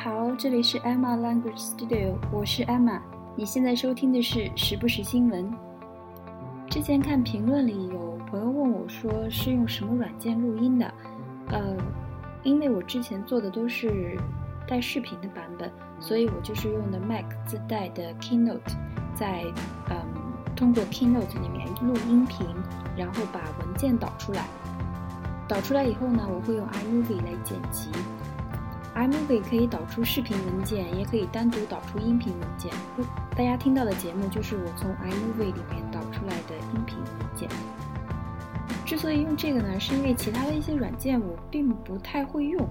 好，这里是 Emma Language Studio，我是 Emma。你现在收听的是时不时新闻。之前看评论里有朋友问我，说是用什么软件录音的？呃，因为我之前做的都是带视频的版本，所以我就是用的 Mac 自带的 Keynote，在嗯通过 Keynote 里面录音频，然后把文件导出来。导出来以后呢，我会用 iMovie 来剪辑。iMovie 可以导出视频文件，也可以单独导出音频文件。大家听到的节目就是我从 iMovie 里面导出来的音频文件。之所以用这个呢，是因为其他的一些软件我并不太会用，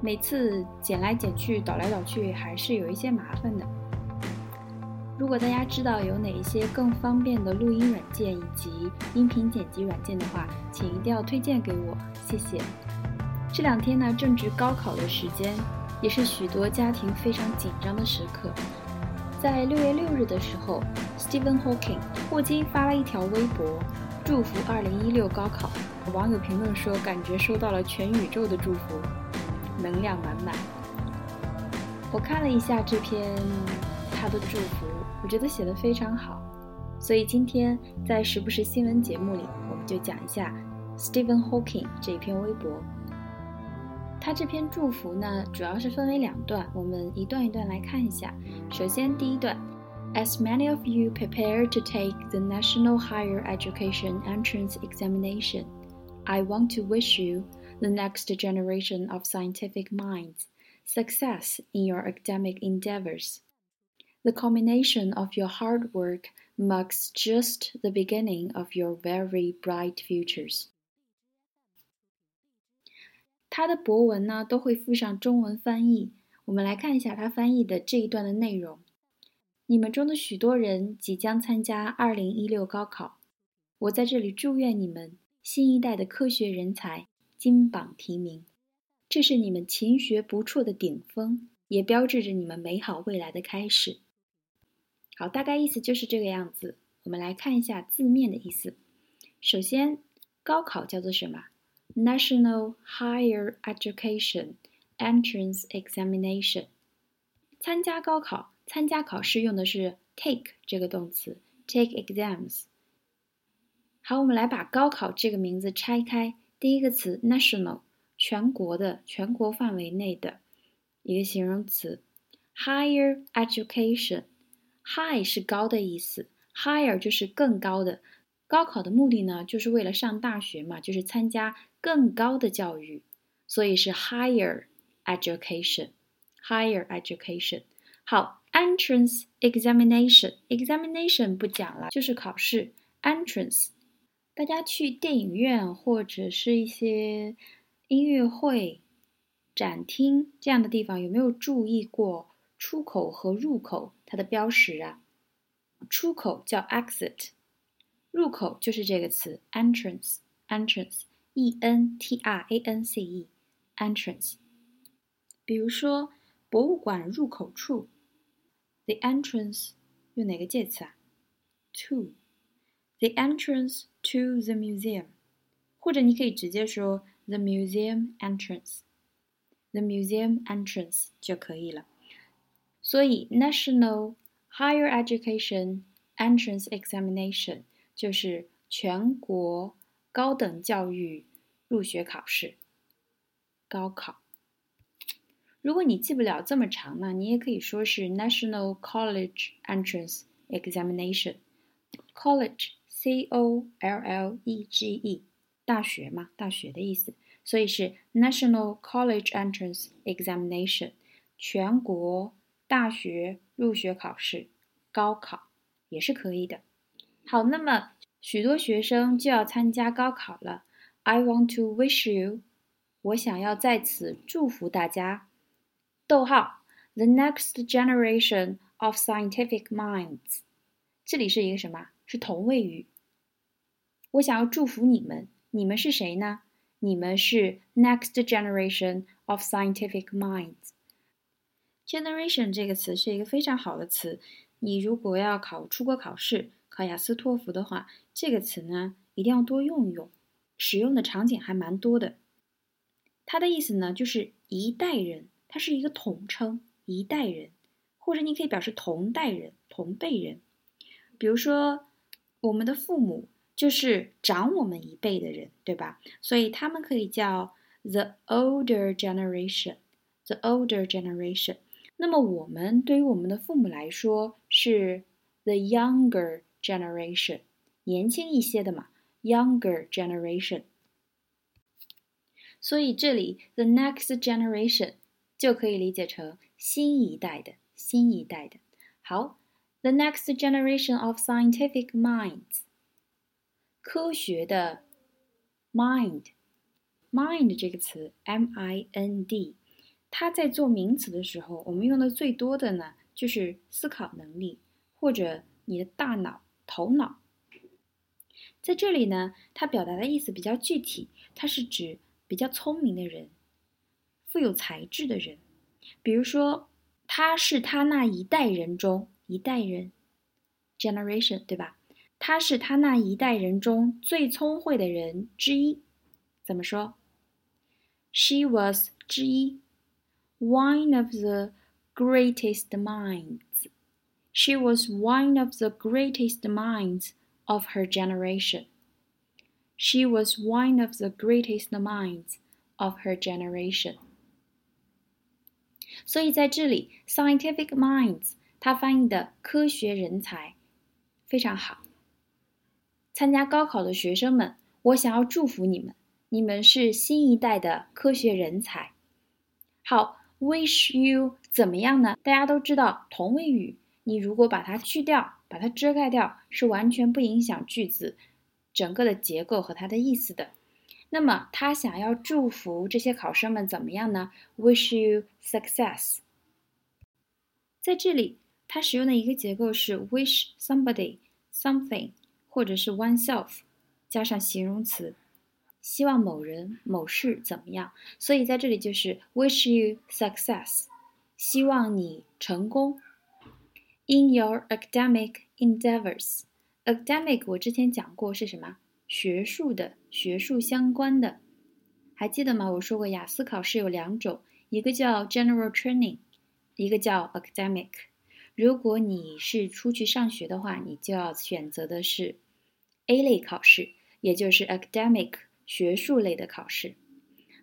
每次剪来剪去、导来导去还是有一些麻烦的。如果大家知道有哪一些更方便的录音软件以及音频剪辑软件的话，请一定要推荐给我，谢谢。这两天呢，正值高考的时间，也是许多家庭非常紧张的时刻。在六月六日的时候，Stephen Hawking 霍金发了一条微博，祝福二零一六高考。网友评论说，感觉收到了全宇宙的祝福，能量满满。我看了一下这篇他的祝福，我觉得写的非常好，所以今天在时不时新闻节目里，我们就讲一下 Stephen Hawking 这篇微博。他这篇祝福呢，主要是分为两段，我们一段一段来看一下。首先，第一段，As many of you prepare to take the National Higher Education Entrance Examination, I want to wish you, the next generation of scientific minds, success in your academic endeavors. The culmination of your hard work marks just the beginning of your very bright futures. 他的博文呢都会附上中文翻译，我们来看一下他翻译的这一段的内容。你们中的许多人即将参加2016高考，我在这里祝愿你们新一代的科学人才金榜题名，这是你们勤学不辍的顶峰，也标志着你们美好未来的开始。好，大概意思就是这个样子。我们来看一下字面的意思。首先，高考叫做什么？National Higher Education Entrance Examination，参加高考，参加考试用的是 take 这个动词，take exams。好，我们来把高考这个名字拆开。第一个词 national，全国的，全国范围内的一个形容词。Higher education，high 是高的意思，higher 就是更高的。高考的目的呢，就是为了上大学嘛，就是参加。更高的教育，所以是 higher education，higher education。好，entrance examination，examination 不讲了，就是考试。entrance，大家去电影院或者是一些音乐会、展厅这样的地方，有没有注意过出口和入口它的标识啊？出口叫 exit，入口就是这个词 entrance，entrance。E N T R A N C E，entrance。比如说，博物馆入口处，the entrance 用哪个介词啊？to，the entrance to the museum。或者你可以直接说 the museum entrance，the museum entrance 就可以了。所以，National Higher Education Entrance Examination 就是全国。高等教育入学考试，高考。如果你记不了这么长呢，你也可以说是 National College Entrance Examination。College，C O L L E G E，大学嘛，大学的意思，所以是 National College Entrance Examination，全国大学入学考试，高考也是可以的。好，那么。许多学生就要参加高考了。I want to wish you，我想要在此祝福大家。逗号，the next generation of scientific minds，这里是一个什么？是同位语。我想要祝福你们，你们是谁呢？你们是 next generation of scientific minds。generation 这个词是一个非常好的词。你如果要考出国考试，考雅思托福的话，这个词呢一定要多用一用，使用的场景还蛮多的。它的意思呢就是一代人，它是一个统称，一代人，或者你可以表示同代人、同辈人。比如说，我们的父母就是长我们一辈的人，对吧？所以他们可以叫 the older generation，the older generation。那么我们对于我们的父母来说是 the younger generation，年轻一些的嘛，younger generation。所以这里 the next generation 就可以理解成新一代的，新一代的。好，the next generation of scientific minds，科学的 mind，mind 这个词，M-I-N-D。它在做名词的时候，我们用的最多的呢，就是思考能力或者你的大脑、头脑。在这里呢，它表达的意思比较具体，它是指比较聪明的人、富有才智的人。比如说，他是他那一代人中一代人，generation，对吧？他是他那一代人中最聪慧的人之一。怎么说？She was 之一。one of the greatest minds. She was one of the greatest minds of her generation. She was one of the greatest minds of her generation. 所以在这里，scientific minds 它翻译的科学人才非常好。参加高考的学生们，我想要祝福你们，你们是新一代的科学人才。好，Wish you 怎么样呢？大家都知道同位语， 你如果把它去掉，把它遮盖掉，是完全不影响句子整个的结构和它的意思的。那么他想要祝福这些考生们怎么样呢？Wish you success。在这里，它使用的一个结构是 wish somebody something，或者是 oneself 加上形容词。希望某人某事怎么样，所以在这里就是 wish you success，希望你成功。In your academic endeavors，academic 我之前讲过是什么？学术的，学术相关的，还记得吗？我说过雅思考试有两种，一个叫 general training，一个叫 academic。如果你是出去上学的话，你就要选择的是 A 类考试，也就是 academic。学术类的考试，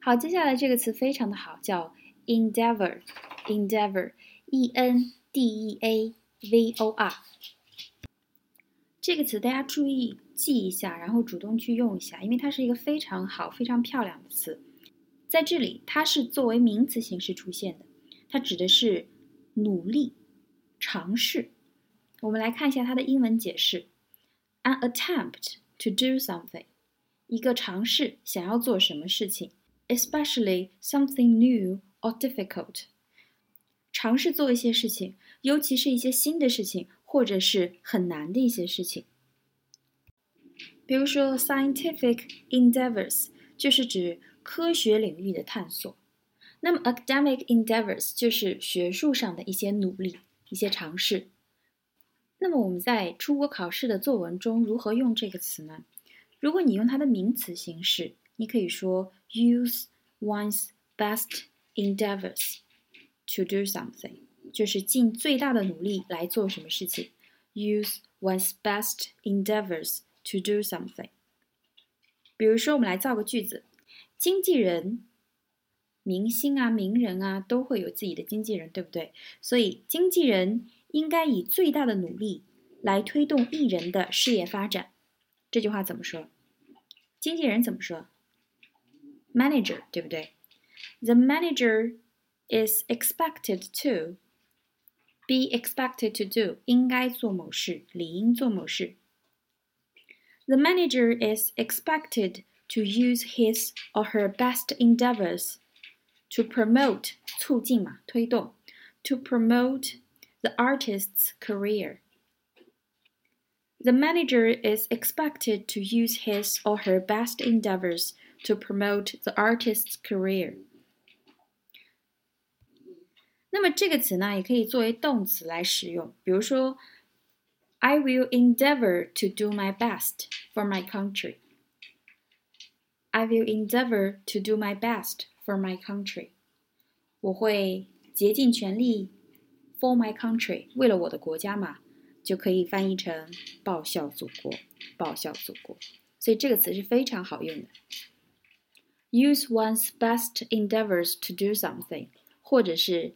好，接下来这个词非常的好，叫 endeavor，endeavor，e n d e a v o r。这个词大家注意记一下，然后主动去用一下，因为它是一个非常好、非常漂亮的词。在这里，它是作为名词形式出现的，它指的是努力、尝试。我们来看一下它的英文解释：an attempt to do something。一个尝试想要做什么事情，especially something new or difficult。尝试做一些事情，尤其是一些新的事情，或者是很难的一些事情。比如说，scientific endeavors 就是指科学领域的探索。那么，academic endeavors 就是学术上的一些努力、一些尝试。那么我们在出国考试的作文中如何用这个词呢？如果你用它的名词形式，你可以说 use one's best endeavors to do something，就是尽最大的努力来做什么事情。use one's best endeavors to do something。比如说，我们来造个句子：经纪人、明星啊、名人啊，都会有自己的经纪人，对不对？所以，经纪人应该以最大的努力来推动艺人的事业发展。这句话怎么说？经纪人怎么说？Manager，对不对？The manager is expected to be expected to do，应该做某事，理应做某事。The manager is expected to use his or her best endeavors to promote，促进嘛，推动，to promote the artist's career。the manager is expected to use his or her best endeavors to promote the artist's career. 那么这个词呢，也可以作为动词来使用。比如说，I will endeavor to do my best for my country. I will endeavor to do my best for my country. 我会竭尽全力 for my country，为了我的国家嘛，就可以翻译成报效祖国，报效祖国。所以这个词是非常好用的。Use one's best endeavors to do something，或者是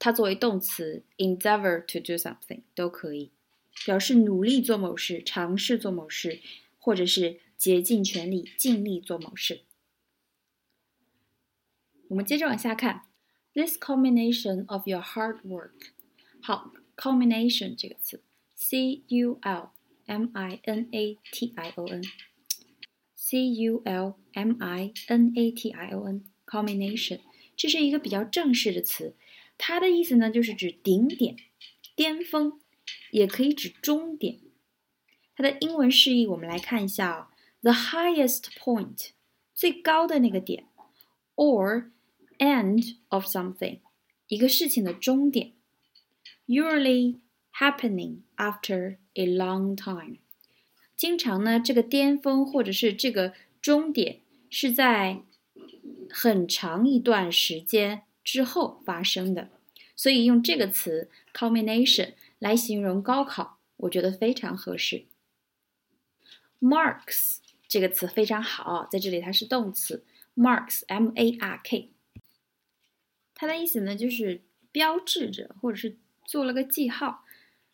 它作为动词 endeavor to do something 都可以，表示努力做某事、尝试做某事，或者是竭尽全力、尽力做某事。我们接着往下看，this combination of your hard work。好，combination 这个词，c u l m i n a t i o n，c u l m i n a t i o n，combination，这是一个比较正式的词， 它的意思呢就是指顶点、巅峰，也可以指终点。它的英文释义我们来看一下哦，the highest point，最高的那个点，or end of something，一个事情的终点，usually happening after a long time。经常呢，这个巅峰或者是这个终点是在很长一段时间之后发生的，所以用这个词 culmination 来形容高考，我觉得非常合适。marks 这个词非常好，在这里它是动词，marks m a r k。它的意思呢，就是标志着或者是做了个记号。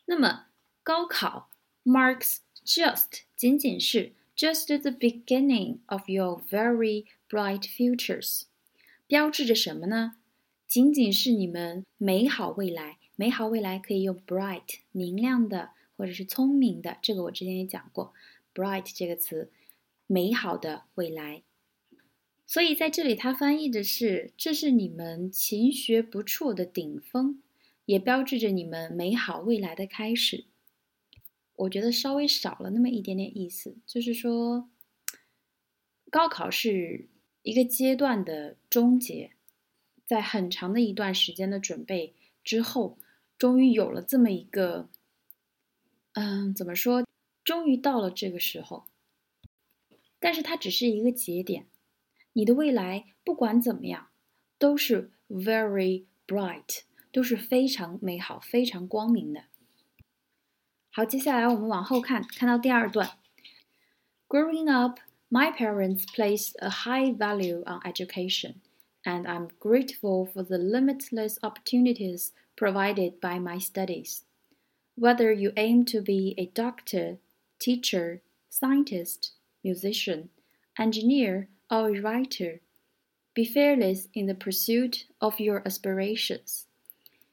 那么高考 marks just 仅仅是 just the beginning of your very bright futures，标志着什么呢？仅仅是你们美好未来。美好未来可以用 bright 明亮的或者是聪明的，这个我之前也讲过 bright 这个词，美好的未来。所以在这里，它翻译的是：这是你们勤学不辍的顶峰，也标志着你们美好未来的开始。我觉得稍微少了那么一点点意思，就是说，高考是一个阶段的终结，在很长的一段时间的准备之后，终于有了这么一个，嗯，怎么说？终于到了这个时候，但是它只是一个节点。你的未来不管怎么样，都是 very bright，都是非常美好、非常光明的。好，接下来我们往后看，看到第二段。Growing up, my parents placed a high value on education, and I'm grateful for the limitless opportunities provided by my studies. Whether you aim to be a doctor, teacher, scientist, musician, engineer, or a writer. Be fearless in the pursuit of your aspirations.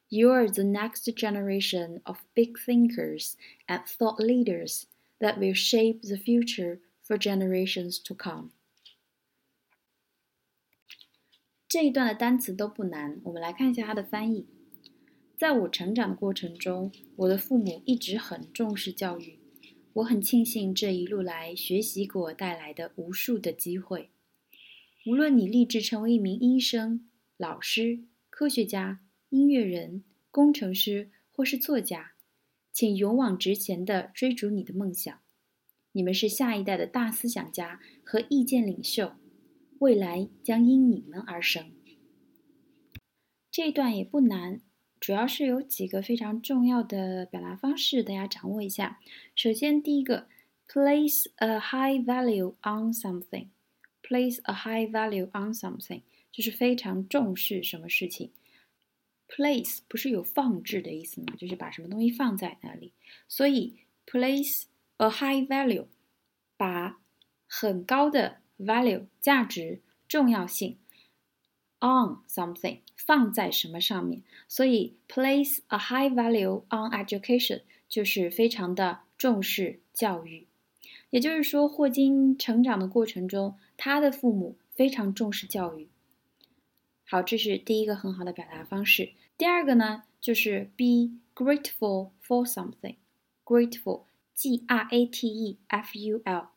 You are the next generation of big thinkers and thought leaders that will shape the future for generations to come. 这一段的单词都不难，我们来看一下它的翻译。在我成长的过程中，我的父母一直很重视教育。我很庆幸这一路来学习给我带来的无数的机会。无论你立志成为一名医生、老师、科学家、音乐人、工程师，或是作家，请勇往直前地追逐你的梦想。你们是下一代的大思想家和意见领袖，未来将因你们而生。这段也不难，主要是有几个非常重要的表达方式，大家掌握一下。首先，第一个，place a high value on something。Place a high value on something，就是非常重视什么事情。Place 不是有放置的意思吗？就是把什么东西放在那里。所以 place a high value，把很高的 value 价值、重要性 on something 放在什么上面。所以 place a high value on education 就是非常的重视教育。也就是说，霍金成长的过程中。他的父母非常重视教育。好，这是第一个很好的表达方式。第二个呢，就是 be grateful for something。grateful，g r a t e f u l，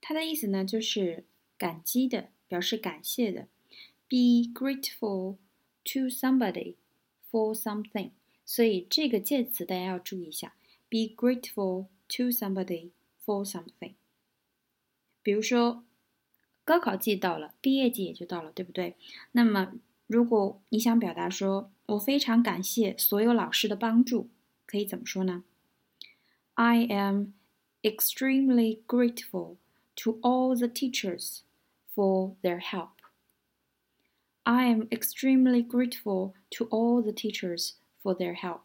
它的意思呢就是感激的，表示感谢的。be grateful to somebody for something。所以这个介词大家要注意一下。be grateful to somebody for something。比如说。高考季到了，毕业季也就到了，对不对？那么如果你想表达说我非常感谢所有老师的帮助，可以怎么说呢？I am extremely grateful to all the teachers for their help. I am extremely grateful to all the teachers for their help.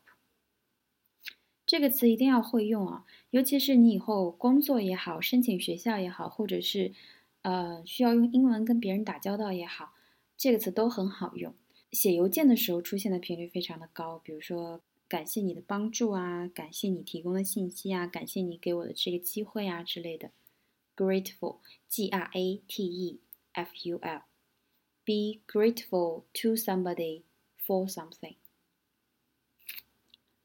这个词一定要会用啊，尤其是你以后工作也好，申请学校也好，或者是呃需要用英文跟别人打交道也好，这个词都很好用。写邮件的时候出现的频率非常的高，比如说感谢你的帮助啊，感谢你提供的信息啊，感谢你给我的这个机会啊之类的。Grateful，G R A T E F U L，be grateful to somebody for something。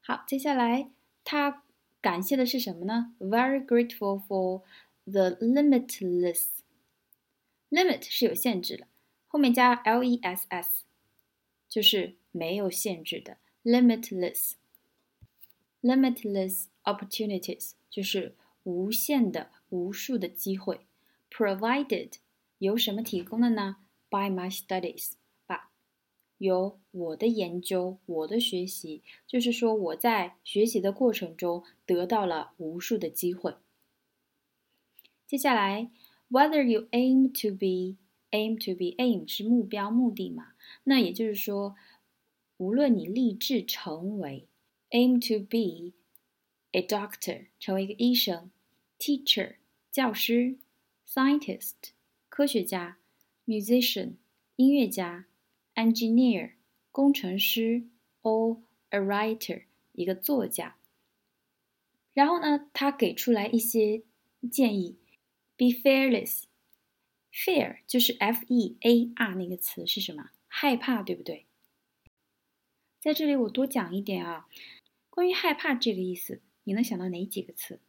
好，接下来他感谢的是什么呢？Very grateful for the limitless。limit 是有限制的，后面加 l e s s。就是没有限制的，limitless，limitless opportunities 就是无限的、 无数的机会。Provided 由什么提供的呢？By my studies，吧，由我的研究、我的学习，就是说我在学习的过程中得到了无数的机会。接下来，whether you aim to be aim to be aim 是目标、目的嘛？那也就是说，无论你立志成为 aim to be a doctor 成为一个医生，teacher 教师，scientist 科学家，musician 音乐家，engineer 工程师，or a writer 一个作家。然后呢，他给出来一些建议：be fearless。fear 就是 f e a r 那个词是什么？害怕，对不对？在这里我多讲一点啊，关于害怕这个意思，你能想到哪几个词？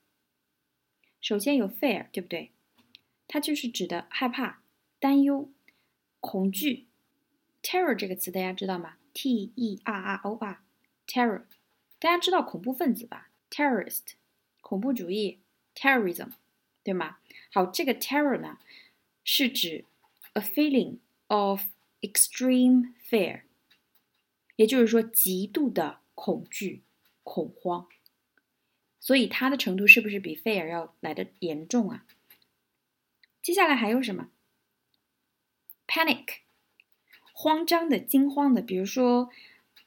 首先有 fear，对不对？它就是指的害怕、担忧、恐惧。terror 这个词大家知道吗？t e r r o r，terror，大家知道恐怖分子吧？terrorist，恐怖主义，terrorism，对吗？好，这个 terror 呢，是指 a feeling of extreme fear，也就是说极度的恐惧、恐慌，所以它的程度是不是比 fear 要来的严重啊？接下来还有什么？panic，慌张的、惊慌的，比如说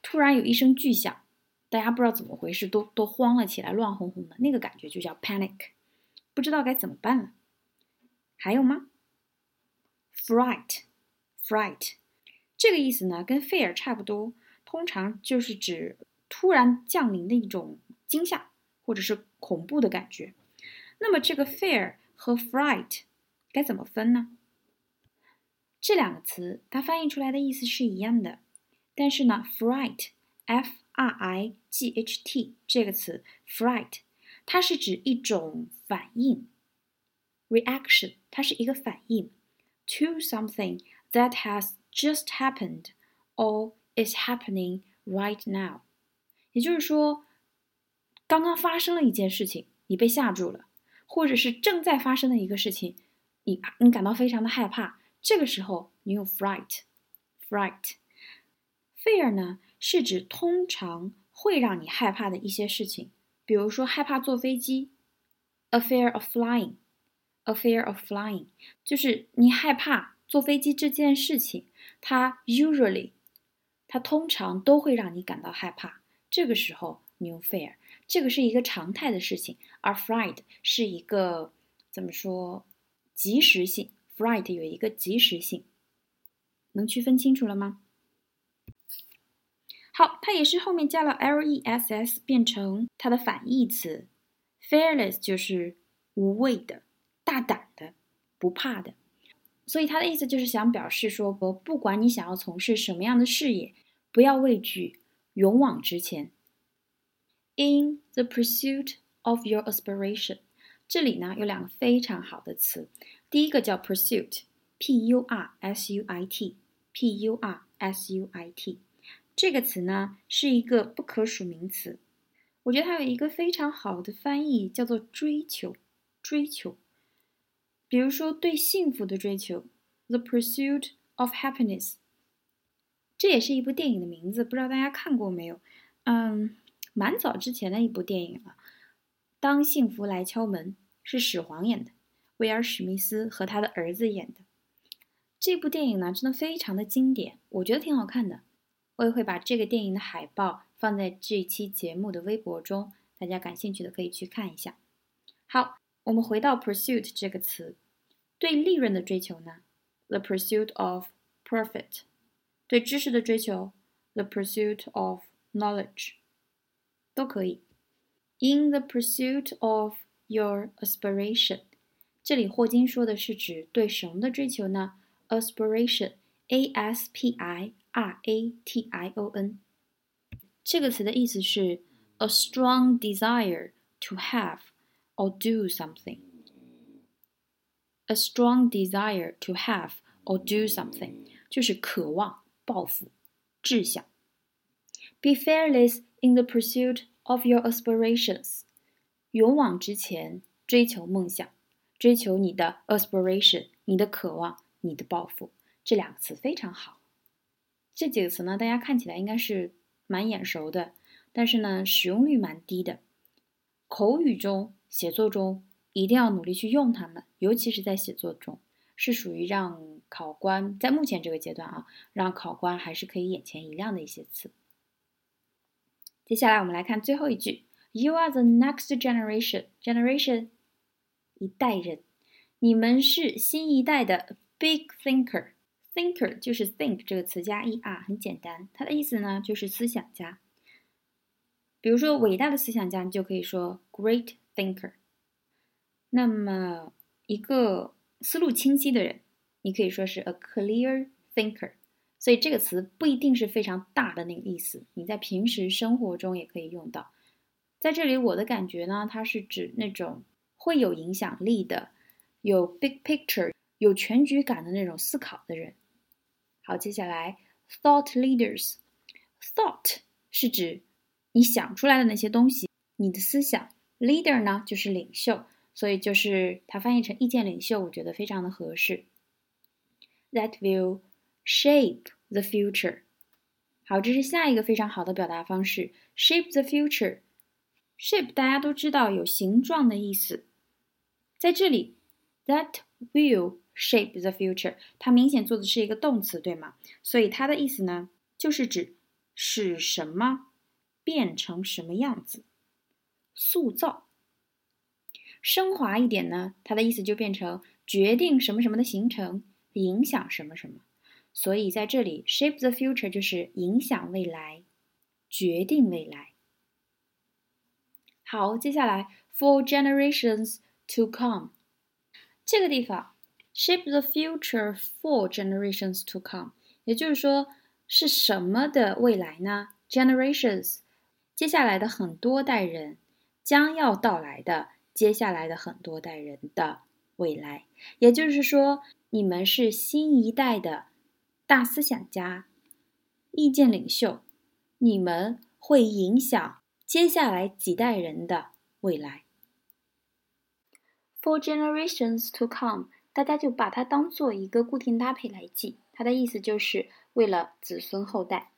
突然有一声巨响，大家不知道怎么回事，都都慌了起来，乱哄哄的，那个感觉就叫 panic，不知道该怎么办了。还有吗？fright，fright。这个意思呢，跟 fear 差不多，通常就是指突然降临的一种惊吓或者是恐怖的感觉。那么这个 fear 和 fright 该怎么分呢？这两个词它翻译出来的意思是一样的，但是呢，fright，f r i g h t 这个词 fright，它是指一种反应，reaction，它是一个反应 to something that has just happened or is happening right now，也就是说，刚刚发生了一件事情，你被吓住了，或者是正在发生的一个事情，你你感到非常的害怕，这个时候你用 fright，fright。Fear 呢是指通常会让你害怕的一些事情，比如说害怕坐飞机，a fear of flying，a fear of flying，就是你害怕坐飞机这件事情。它 usually，它通常都会让你感到害怕。这个时候你用 fear，这个是一个常态的事情，而 fright 是一个怎么说？及时性，fright 有一个及时性，能区分清楚了吗？好，它也是后面加了 less 变成它的反义词，fearless 就是无畏的、大胆的、不怕的。所以它的意思就是想表示说，不不管你想要从事什么样的事业，不要畏惧，勇往直前。In the pursuit of your aspiration，这里呢有两个非常好的词，第一个叫 pursuit，p u r s u i t，p u r s u i t，这个词呢是一个不可数名词，我觉得它有一个非常好的翻译，叫做追求，追求。比如说，对幸福的追求，the pursuit of happiness，这也是一部电影的名字，不知道大家看过没有？嗯，蛮早之前的一部电影了，《当幸福来敲门》是始皇演的，威尔史密斯和他的儿子演的。这部电影呢，真的非常的经典，我觉得挺好看的。我也会把这个电影的海报放在这一期节目的微博中，大家感兴趣的可以去看一下。好，我们回到 pursuit 这个词，对利润的追求呢，the pursuit of profit；对知识的追求，the pursuit of knowledge，都可以。In the pursuit of your aspiration，这里霍金说的是指对什么的追求呢？aspiration，a s p i r a t i o n，这个词的意思是 a strong desire to have or do something。A strong desire to have or do something，就是渴望、抱负、志向。Be fearless in the pursuit of your aspirations。勇往直前，追求梦想，追求你的 aspiration，你的渴望，你的抱负。这两个词非常好。这几个词呢，大家看起来应该是蛮眼熟的，但是呢，使用率蛮低的。口语中、写作中一定要努力去用它们，尤其是在写作中，是属于让考官在目前这个阶段啊，让考官还是可以眼前一亮的一些词。接下来我们来看最后一句：You are the next generation. Generation，一代人，你们是新一代的 big thinker. Thinker 就是 think 这个词加 er，很简单，它的意思呢就是思想家。比如说伟大的思想家，你就可以说 great thinker。那么一个思路清晰的人，你可以说是 a clear thinker。所以这个词不一定是非常大的那个意思，你在平时生活中也可以用到。在这里，我的感觉呢，它是指那种会有影响力的、有 big picture、有全局感的那种思考的人。好，接下来 thought leaders，thought 是指你想出来的那些东西，你的思想。leader 呢就是领袖，所以就是它翻译成意见领袖，我觉得非常的合适。That will shape the future。好，这是下一个非常好的表达方式，shape the future。shape 大家都知道有形状的意思，在这里，that will。Shape the future，它明显做的是一个动词，对吗？所以它的意思呢，就是指使什么变成什么样子，塑造。升华一点呢，它的意思就变成决定什么什么的形成，影响什么什么。所以在这里，shape the future 就是影响未来，决定未来。好，接下来 for generations to come 这个地方。Shape the future for generations to come，也就是说，是什么的未来呢？Generations，接下来的很多代人将要到来的，接下来的很多代人的未来。也就是说，你们是新一代的大思想家、意见领袖，你们会影响接下来几代人的未来。For generations to come。大家就把它当做一个固定搭配来记，它的意思就是为了子孙后代。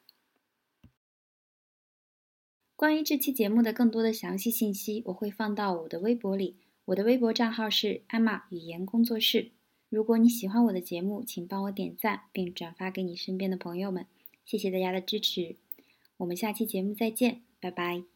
关于这期节目的更多的详细信息，我会放到我的微博里。我的微博账号是艾玛语言工作室。如果你喜欢我的节目，请帮我点赞并转发给你身边的朋友们。谢谢大家的支持，我们下期节目再见，拜拜。